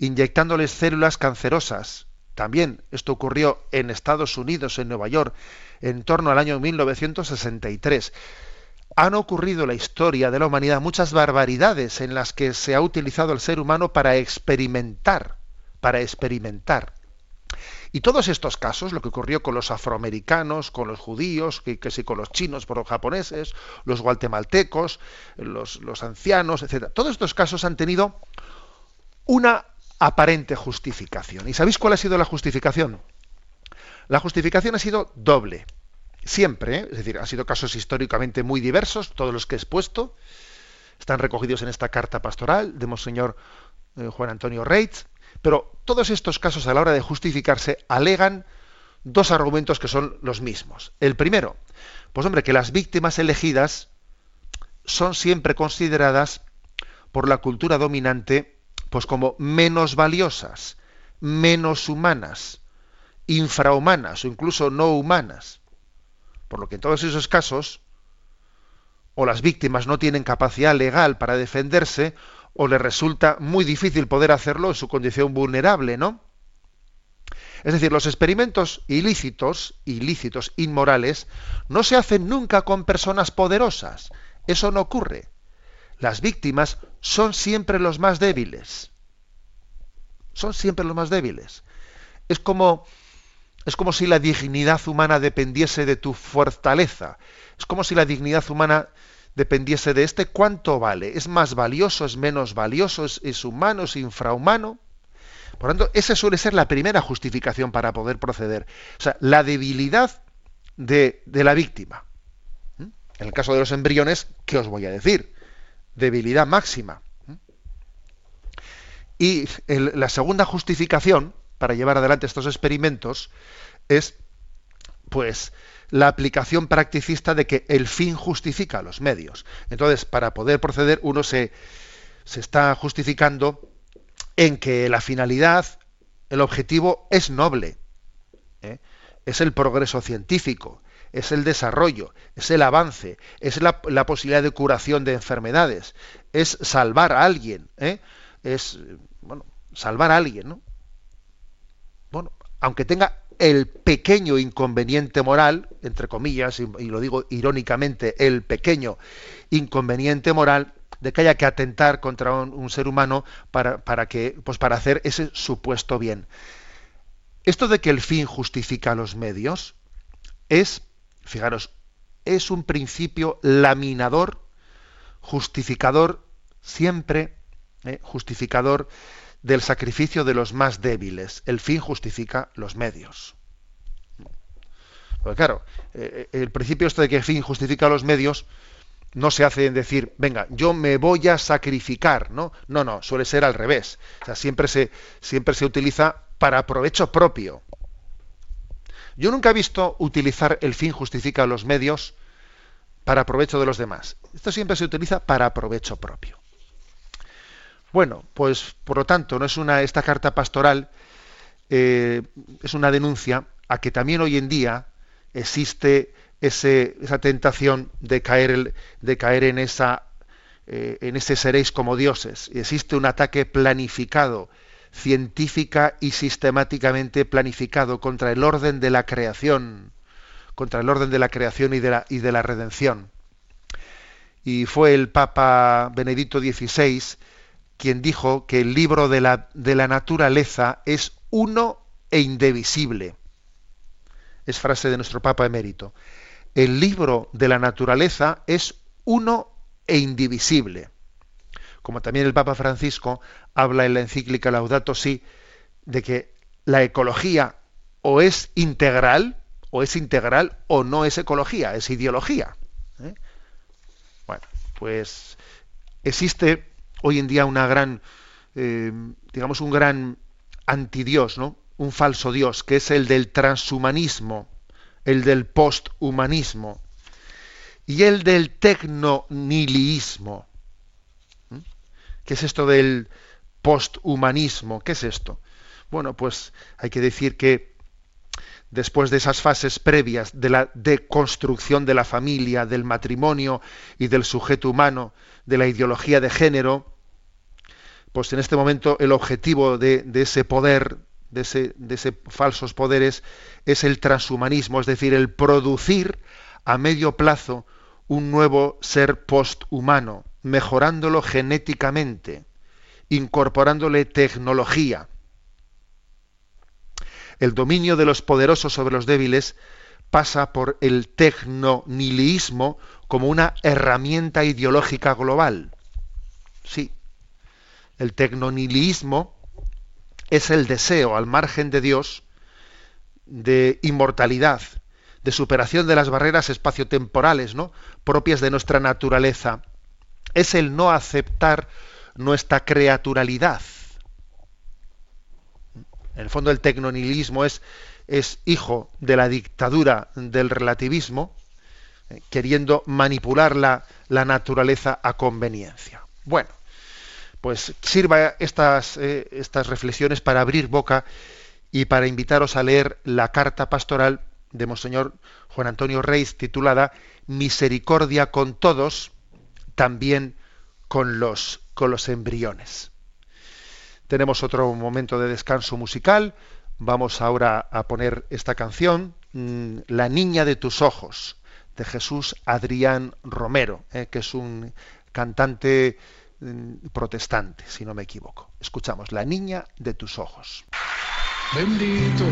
[SPEAKER 1] inyectándoles células cancerosas. También esto ocurrió en Estados Unidos, en Nueva York, en torno al año 1963. Han ocurrido en la historia de la humanidad muchas barbaridades en las que se ha utilizado el ser humano para experimentar, para experimentar. Y todos estos casos, lo que ocurrió con los afroamericanos, con los judíos, que, sí, con los chinos, por los japoneses, los guatemaltecos, los, los ancianos, etc. Todos estos casos han tenido una aparente justificación. ¿Y sabéis cuál ha sido la justificación? La justificación ha sido doble. Siempre, ¿eh? es decir, han sido casos históricamente muy diversos, todos los que he expuesto, están recogidos en esta carta pastoral de Monseñor eh, Juan Antonio Reitz, pero todos estos casos a la hora de justificarse alegan dos argumentos que son los mismos. El primero, pues hombre, que las víctimas elegidas son siempre consideradas por la cultura dominante pues como menos valiosas, menos humanas, infrahumanas o incluso no humanas. Por lo que en todos esos casos, o las víctimas no tienen capacidad legal para defenderse, o les resulta muy difícil poder hacerlo en su condición vulnerable, ¿no? Es decir, los experimentos ilícitos, ilícitos, inmorales, no se hacen nunca con personas poderosas. Eso no ocurre. Las víctimas son siempre los más débiles. Son siempre los más débiles. Es como, es como si la dignidad humana dependiese de tu fortaleza. Es como si la dignidad humana dependiese de este cuánto vale. ¿Es más valioso? ¿Es menos valioso? ¿Es, humano? ¿Es infrahumano? Por lo tanto, esa suele ser la primera justificación para poder proceder. O sea, la debilidad de, de la víctima. ¿Mm? En el caso de los embriones, ¿qué os voy a decir? Debilidad máxima. Y la segunda justificación para llevar adelante estos experimentos es, pues, la aplicación practicista de que el fin justifica los medios. Entonces, para poder proceder, uno se, se está justificando en que la finalidad, el objetivo es noble, ¿eh? es el progreso científico, es el desarrollo, es el avance, es la, posibilidad de curación de enfermedades, es salvar a alguien, ¿eh? es bueno, salvar a alguien, ¿no? Bueno, aunque tenga el pequeño inconveniente moral, entre comillas, y, lo digo irónicamente, el pequeño inconveniente moral de que haya que atentar contra un, ser humano para, para, que, pues para hacer ese supuesto bien. Esto de que el fin justifica los medios es Fijaros, es un principio laminador, justificador, siempre eh, justificador del sacrificio de los más débiles. El fin justifica los medios. Porque claro, eh, el principio esto de que el fin justifica los medios, no se hace en decir, venga, yo me voy a sacrificar, ¿no? No, no, suele ser al revés. O sea, siempre se, siempre se utiliza para provecho propio. Yo nunca he visto utilizar el fin justifica los medios para provecho de los demás. Esto siempre se utiliza para provecho propio. Bueno, pues por lo tanto, no es una esta carta pastoral eh, es una denuncia a que también hoy en día existe esa tentación de caer, de caer en, esa, eh, en ese seréis como dioses. Existe un ataque planificado, científica y sistemáticamente planificado contra el orden de la creación, contra el orden de la creación y de la, y de la redención. Y fue el Papa Benedicto XVI quien dijo que el libro de la, de la naturaleza es uno e indivisible. Es frase de nuestro Papa emérito el libro de la naturaleza es uno e indivisible. Como también el Papa Francisco habla en la encíclica Laudato Si de que la ecología o es integral, o es integral, o no es ecología, es ideología. ¿eh? Bueno, pues existe hoy en día una gran, eh, digamos, un gran antidios, ¿no? Un falso dios, que es el del transhumanismo el del posthumanismo y el del tecnonihilismo. ¿Qué es esto del posthumanismo? ¿Qué es esto? Bueno, pues hay que decir que después de esas fases previas de la deconstrucción de la familia, del matrimonio y del sujeto humano, de la ideología de género, pues en este momento el objetivo de, de ese poder de ese, falsos poderes es el transhumanismo, es decir, el producir a medio plazo un nuevo ser posthumano, mejorándolo genéticamente, incorporándole tecnología. El dominio de los poderosos sobre los débiles pasa por el tecnonilismo como una herramienta ideológica global. Sí, el tecnonilismo es el deseo al margen de Dios de inmortalidad, de superación de las barreras espaciotemporales, ¿no? propias de nuestra naturaleza. Es el no aceptar nuestra creaturalidad. En el fondo el tecnonilismo es, hijo de la dictadura del relativismo, eh, queriendo manipular la, la naturaleza a conveniencia. Bueno, pues sirva estas, eh, estas reflexiones para abrir boca y para invitaros a leer la carta pastoral de Monseñor Juan Antonio Reis titulada Misericordia con todos, también con los, con los embriones. Tenemos otro momento de descanso musical. Vamos ahora a poner esta canción, mm, La niña de tus ojos, de Jesús Adrián Romero, eh, que es un cantante Mm, protestante, si no me equivoco. Escuchamos, La niña de tus ojos.
[SPEAKER 2] Bendito.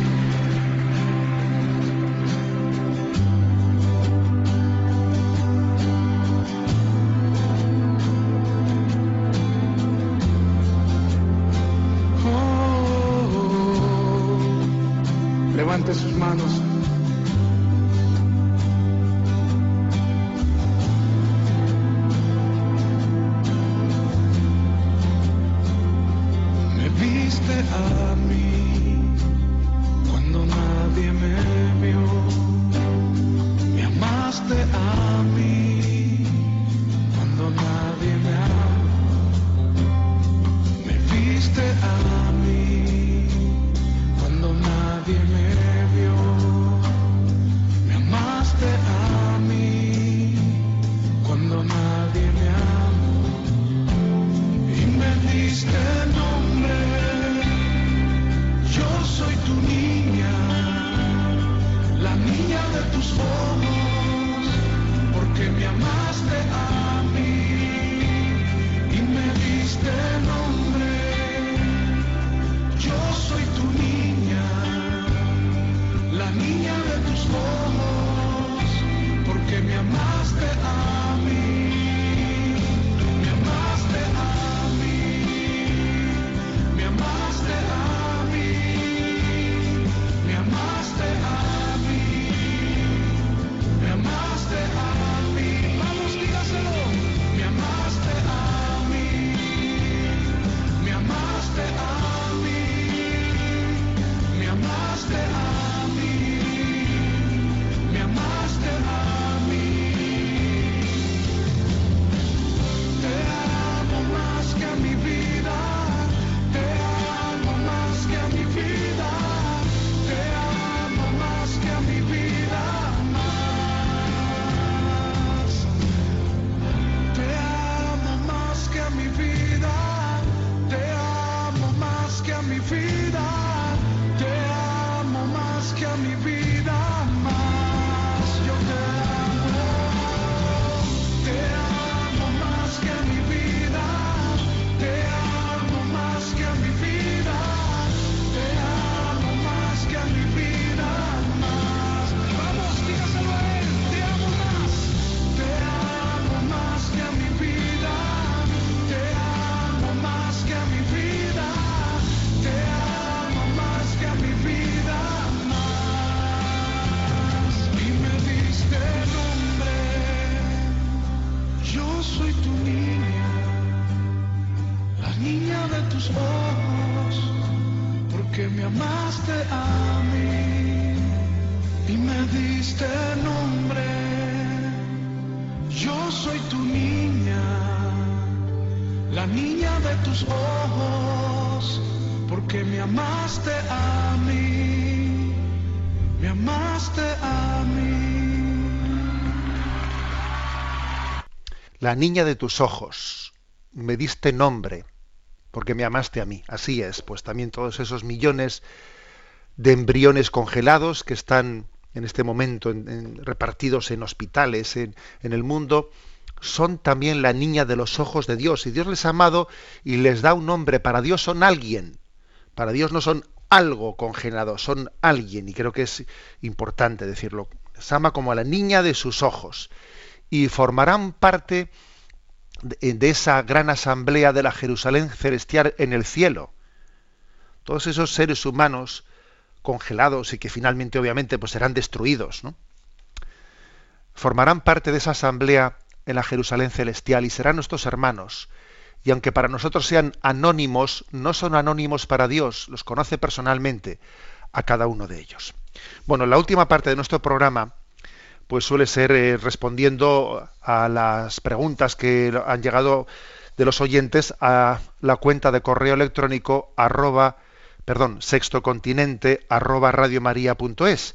[SPEAKER 2] Porque me amaste a mí y me diste nombre. Yo soy tu niña, la niña de tus ojos, porque me amaste a mí, me amaste a mí.
[SPEAKER 1] La niña de tus ojos, me diste nombre, porque me amaste a mí. Así es, pues también todos esos millones de embriones congelados que están en este momento en- repartidos en hospitales, en, en el mundo, son también la niña de los ojos de Dios. Y Dios les ha amado y les da un nombre. Para Dios son alguien. Para Dios no son algo congelado, son alguien. Y creo que es importante decirlo. Les ama como a la niña de sus ojos. Y formarán parte de, de esa gran asamblea de la Jerusalén celestial en el cielo. Todos esos seres humanos congelados y que finalmente obviamente pues serán destruidos, ¿no? Formarán parte de esa asamblea en la Jerusalén celestial y serán nuestros hermanos. Y aunque para nosotros sean anónimos, no son anónimos para Dios, los conoce personalmente a cada uno de ellos. Bueno, la última parte de nuestro programa pues suele ser eh, respondiendo a las preguntas que han llegado de los oyentes a la cuenta de correo electrónico arroba, perdón, sextocontinente arroba radiomaria.es.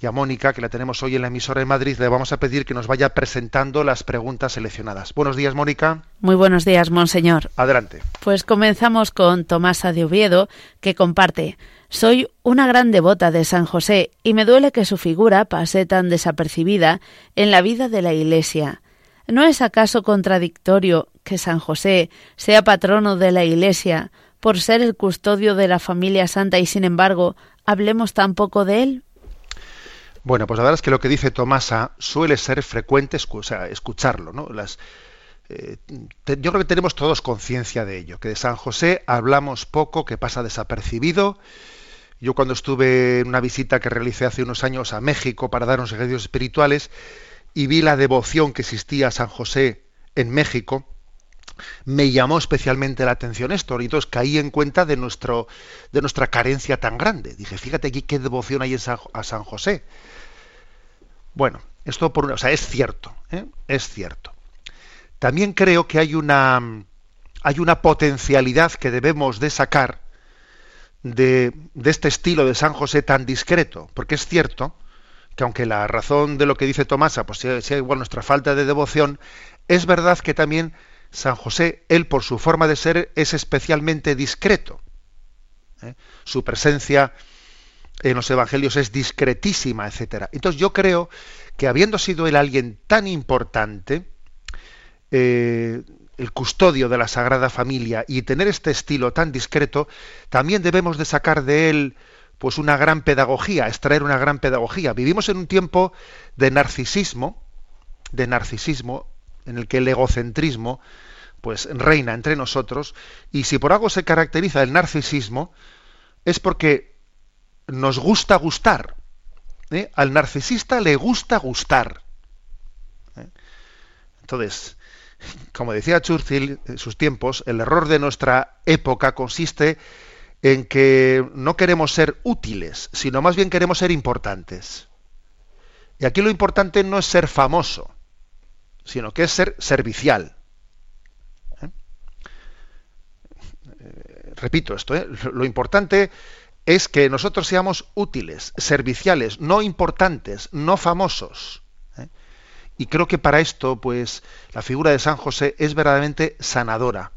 [SPEAKER 1] Y a Mónica, que la tenemos hoy en la emisora de Madrid, le vamos a pedir que nos vaya presentando las preguntas seleccionadas. Buenos días, Mónica.
[SPEAKER 4] Muy buenos días, monseñor.
[SPEAKER 1] Adelante.
[SPEAKER 4] Pues comenzamos con Tomasa de Oviedo, que comparte. Soy una gran devota de San José y me duele que su figura pase tan desapercibida en la vida de la Iglesia. ¿No es acaso contradictorio que San José sea patrono de la Iglesia por ser el custodio de la familia santa y sin embargo hablemos tan poco de él?
[SPEAKER 1] Bueno, pues la verdad es que lo que dice Tomasa suele ser frecuente escucharlo, ¿no? Las, eh, yo creo que tenemos todos conciencia de ello, que de San José hablamos poco, que pasa desapercibido. Yo cuando estuve en una visita que realicé hace unos años a México para dar unos ejercicios espirituales y vi la devoción que existía a San José en México, me llamó especialmente la atención esto, y entonces caí en cuenta de, nuestro, de nuestra carencia tan grande. Dije, fíjate aquí qué devoción hay en San- a San José. Bueno, esto por una- o sea, es cierto, ¿eh? es cierto. También creo que hay una, hay una potencialidad que debemos de sacar de, este estilo de San José tan discreto, porque es cierto que aunque la razón de lo que dice Tomasa pues sea, sea igual nuestra falta de devoción, es verdad que también San José, él por su forma de ser, es especialmente discreto. ¿eh? Su presencia en los evangelios es discretísima, etcétera. Entonces yo creo que habiendo sido él alguien tan importante, eh, el custodio de la Sagrada Familia y tener este estilo tan discreto, también debemos de sacar de él pues una gran pedagogía, extraer una gran pedagogía. Vivimos en un tiempo de narcisismo, de narcisismo, en el que el egocentrismo pues reina entre nosotros, y si por algo se caracteriza el narcisismo, es porque nos gusta gustar. ¿eh? Al narcisista le gusta gustar. ¿eh? Entonces, como decía Churchill en sus tiempos, el error de nuestra época consiste en que no queremos ser útiles, sino más bien queremos ser importantes. Y aquí lo importante no es ser famoso, sino que es ser servicial. ¿Eh? Eh, repito esto, ¿eh? lo importante es que nosotros seamos útiles, serviciales, no importantes, no famosos. Y creo que para esto, pues, la figura de San José es verdaderamente sanadora.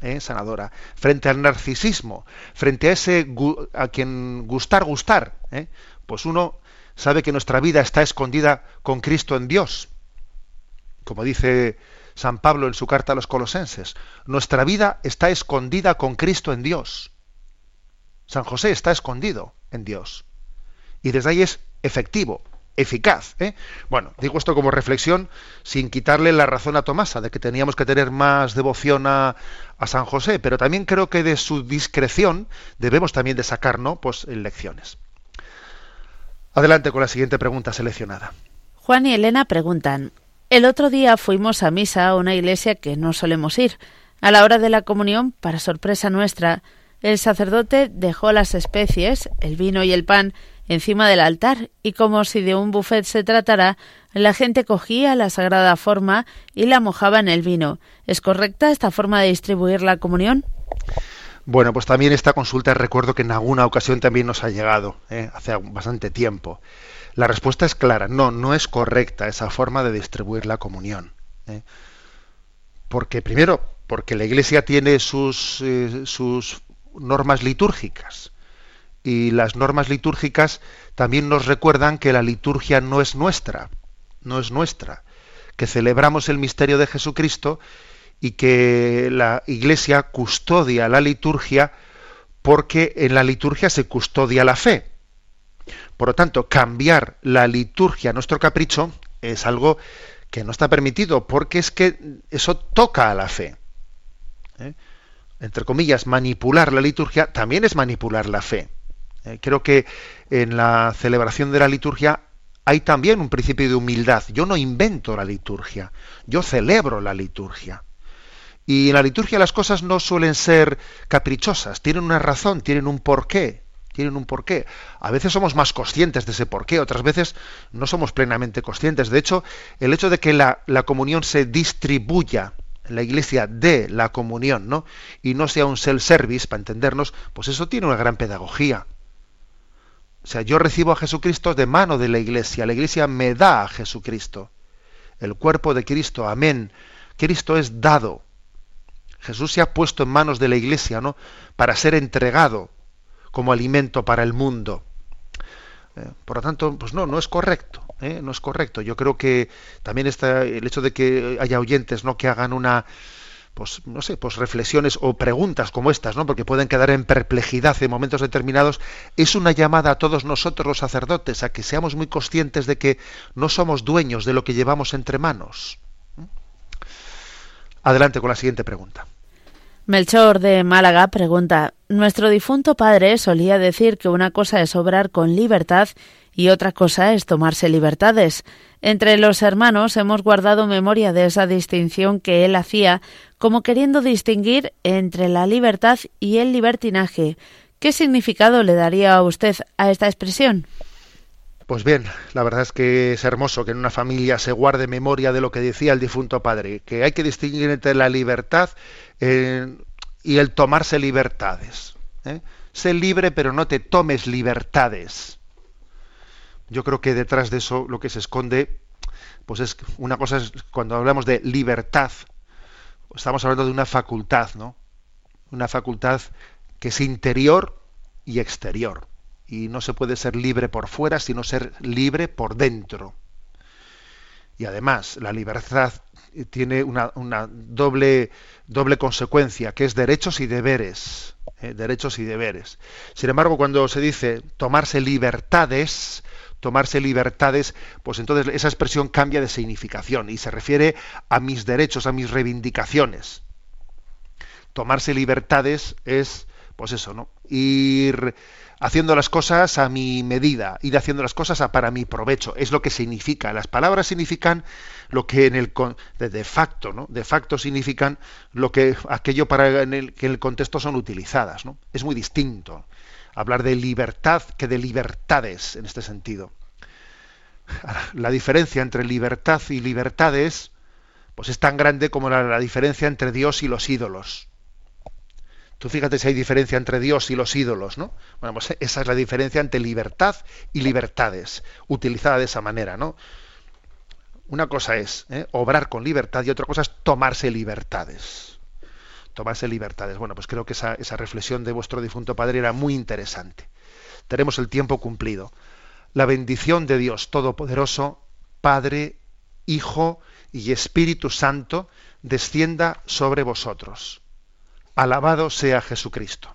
[SPEAKER 1] ¿eh? sanadora. Frente al narcisismo, frente a ese a quien gustar, gustar, ¿eh? pues uno sabe que nuestra vida está escondida con Cristo en Dios. Como dice San Pablo en su carta a los colosenses, nuestra vida está escondida con Cristo en Dios. San José está escondido en Dios. Y desde ahí es efectivo, eficaz. ¿eh? Bueno, digo esto como reflexión sin quitarle la razón a Tomasa de que teníamos que tener más devoción a, San José, pero también creo que de su discreción debemos también de sacar ¿no? pues, lecciones. Adelante con la siguiente pregunta seleccionada.
[SPEAKER 4] Juan y Elena preguntan. El otro día fuimos a misa a una iglesia que no solemos ir. A la hora de la comunión, para sorpresa nuestra, el sacerdote dejó las especies, el vino y el pan encima del altar, y como si de un buffet se tratara, la gente cogía la sagrada forma y la mojaba en el vino. ¿Es correcta esta forma de distribuir la comunión?
[SPEAKER 1] Bueno, pues también esta consulta recuerdo que en alguna ocasión también nos ha llegado, ¿eh? hace bastante tiempo. La respuesta es clara, no, no es correcta esa forma de distribuir la comunión. ¿eh? Porque primero, porque la Iglesia tiene sus, eh, sus normas litúrgicas y las normas litúrgicas también nos recuerdan que la liturgia no es nuestra, no es nuestra, que celebramos el misterio de Jesucristo y que la Iglesia custodia la liturgia porque en la liturgia se custodia la fe. Por lo tanto, cambiar la liturgia a nuestro capricho es algo que no está permitido porque es que eso toca a la fe. ¿eh? Entre comillas, manipular la liturgia también es manipular la fe. ¿Eh? creo que en la celebración de la liturgia hay también un principio de humildad. Yo no invento la liturgia, yo celebro la liturgia. Y en la liturgia las cosas no suelen ser caprichosas, tienen una razón, tienen un porqué, tienen un porqué. A veces somos más conscientes de ese porqué, otras veces no somos plenamente conscientes. De hecho, el hecho de que la, comunión se distribuya la iglesia de la comunión, ¿no? Y no sea un self-service, para entendernos, pues eso tiene una gran pedagogía. O sea, yo recibo a Jesucristo de mano de la iglesia, la iglesia me da a Jesucristo. El cuerpo de Cristo, amén. Cristo es dado, Jesús se ha puesto en manos de la Iglesia, ¿no? Para ser entregado como alimento para el mundo. Eh, por lo tanto, pues no, no es correcto, ¿eh? no es correcto. Yo creo que también está el hecho de que haya oyentes, ¿no? Que hagan una, pues no sé, pues reflexiones o preguntas como estas, ¿no? Porque pueden quedar en perplejidad en momentos determinados. Es una llamada a todos nosotros los sacerdotes a que seamos muy conscientes de que no somos dueños de lo que llevamos entre manos. Adelante con la siguiente pregunta.
[SPEAKER 4] Melchor de Málaga pregunta, Nuestro difunto padre solía decir que una cosa es obrar con libertad y otra cosa es tomarse libertades. Entre los hermanos hemos guardado memoria de esa distinción que él hacía, como queriendo distinguir entre la libertad y el libertinaje. ¿Qué significado le daría a usted a esta expresión?
[SPEAKER 1] Pues bien, la verdad es que es hermoso que en una familia se guarde memoria de lo que decía el difunto padre, que hay que distinguir entre la libertad eh, y el tomarse libertades. ¿eh? Sé libre, pero no te tomes libertades. Yo creo que detrás de eso lo que se esconde, pues es una cosa es cuando hablamos de libertad, estamos hablando de una facultad, ¿no? Una facultad que es interior y exterior y no se puede ser libre por fuera, sino ser libre por dentro. Y además, la libertad tiene una, doble, doble consecuencia, que es derechos y deberes. ¿eh? derechos y deberes. Sin embargo, cuando se dice tomarse libertades, tomarse libertades, pues entonces esa expresión cambia de significación y se refiere a mis derechos, a mis reivindicaciones. Tomarse libertades es, pues eso, ¿no? Ir haciendo las cosas a mi medida, ir haciendo las cosas para mi provecho. Es lo que significa. Las palabras significan lo que en el de facto, ¿no? De facto significan lo que aquello para en el que en el contexto son utilizadas, ¿no? Es muy distinto hablar de libertad que de libertades en este sentido. La diferencia entre libertad y libertades pues es tan grande como la diferencia entre Dios y los ídolos. Tú fíjate si hay diferencia entre Dios y los ídolos, ¿no? Bueno, pues esa es la diferencia entre libertad y libertades, utilizada de esa manera, ¿no? Una cosa es ¿eh? obrar con libertad y otra cosa es tomarse libertades. Tomarse libertades. Bueno, pues creo que esa, esa reflexión de vuestro difunto padre era muy interesante. Tenemos el tiempo cumplido. La bendición de Dios Todopoderoso, Padre, Hijo y Espíritu Santo, descienda sobre vosotros Alabado sea Jesucristo.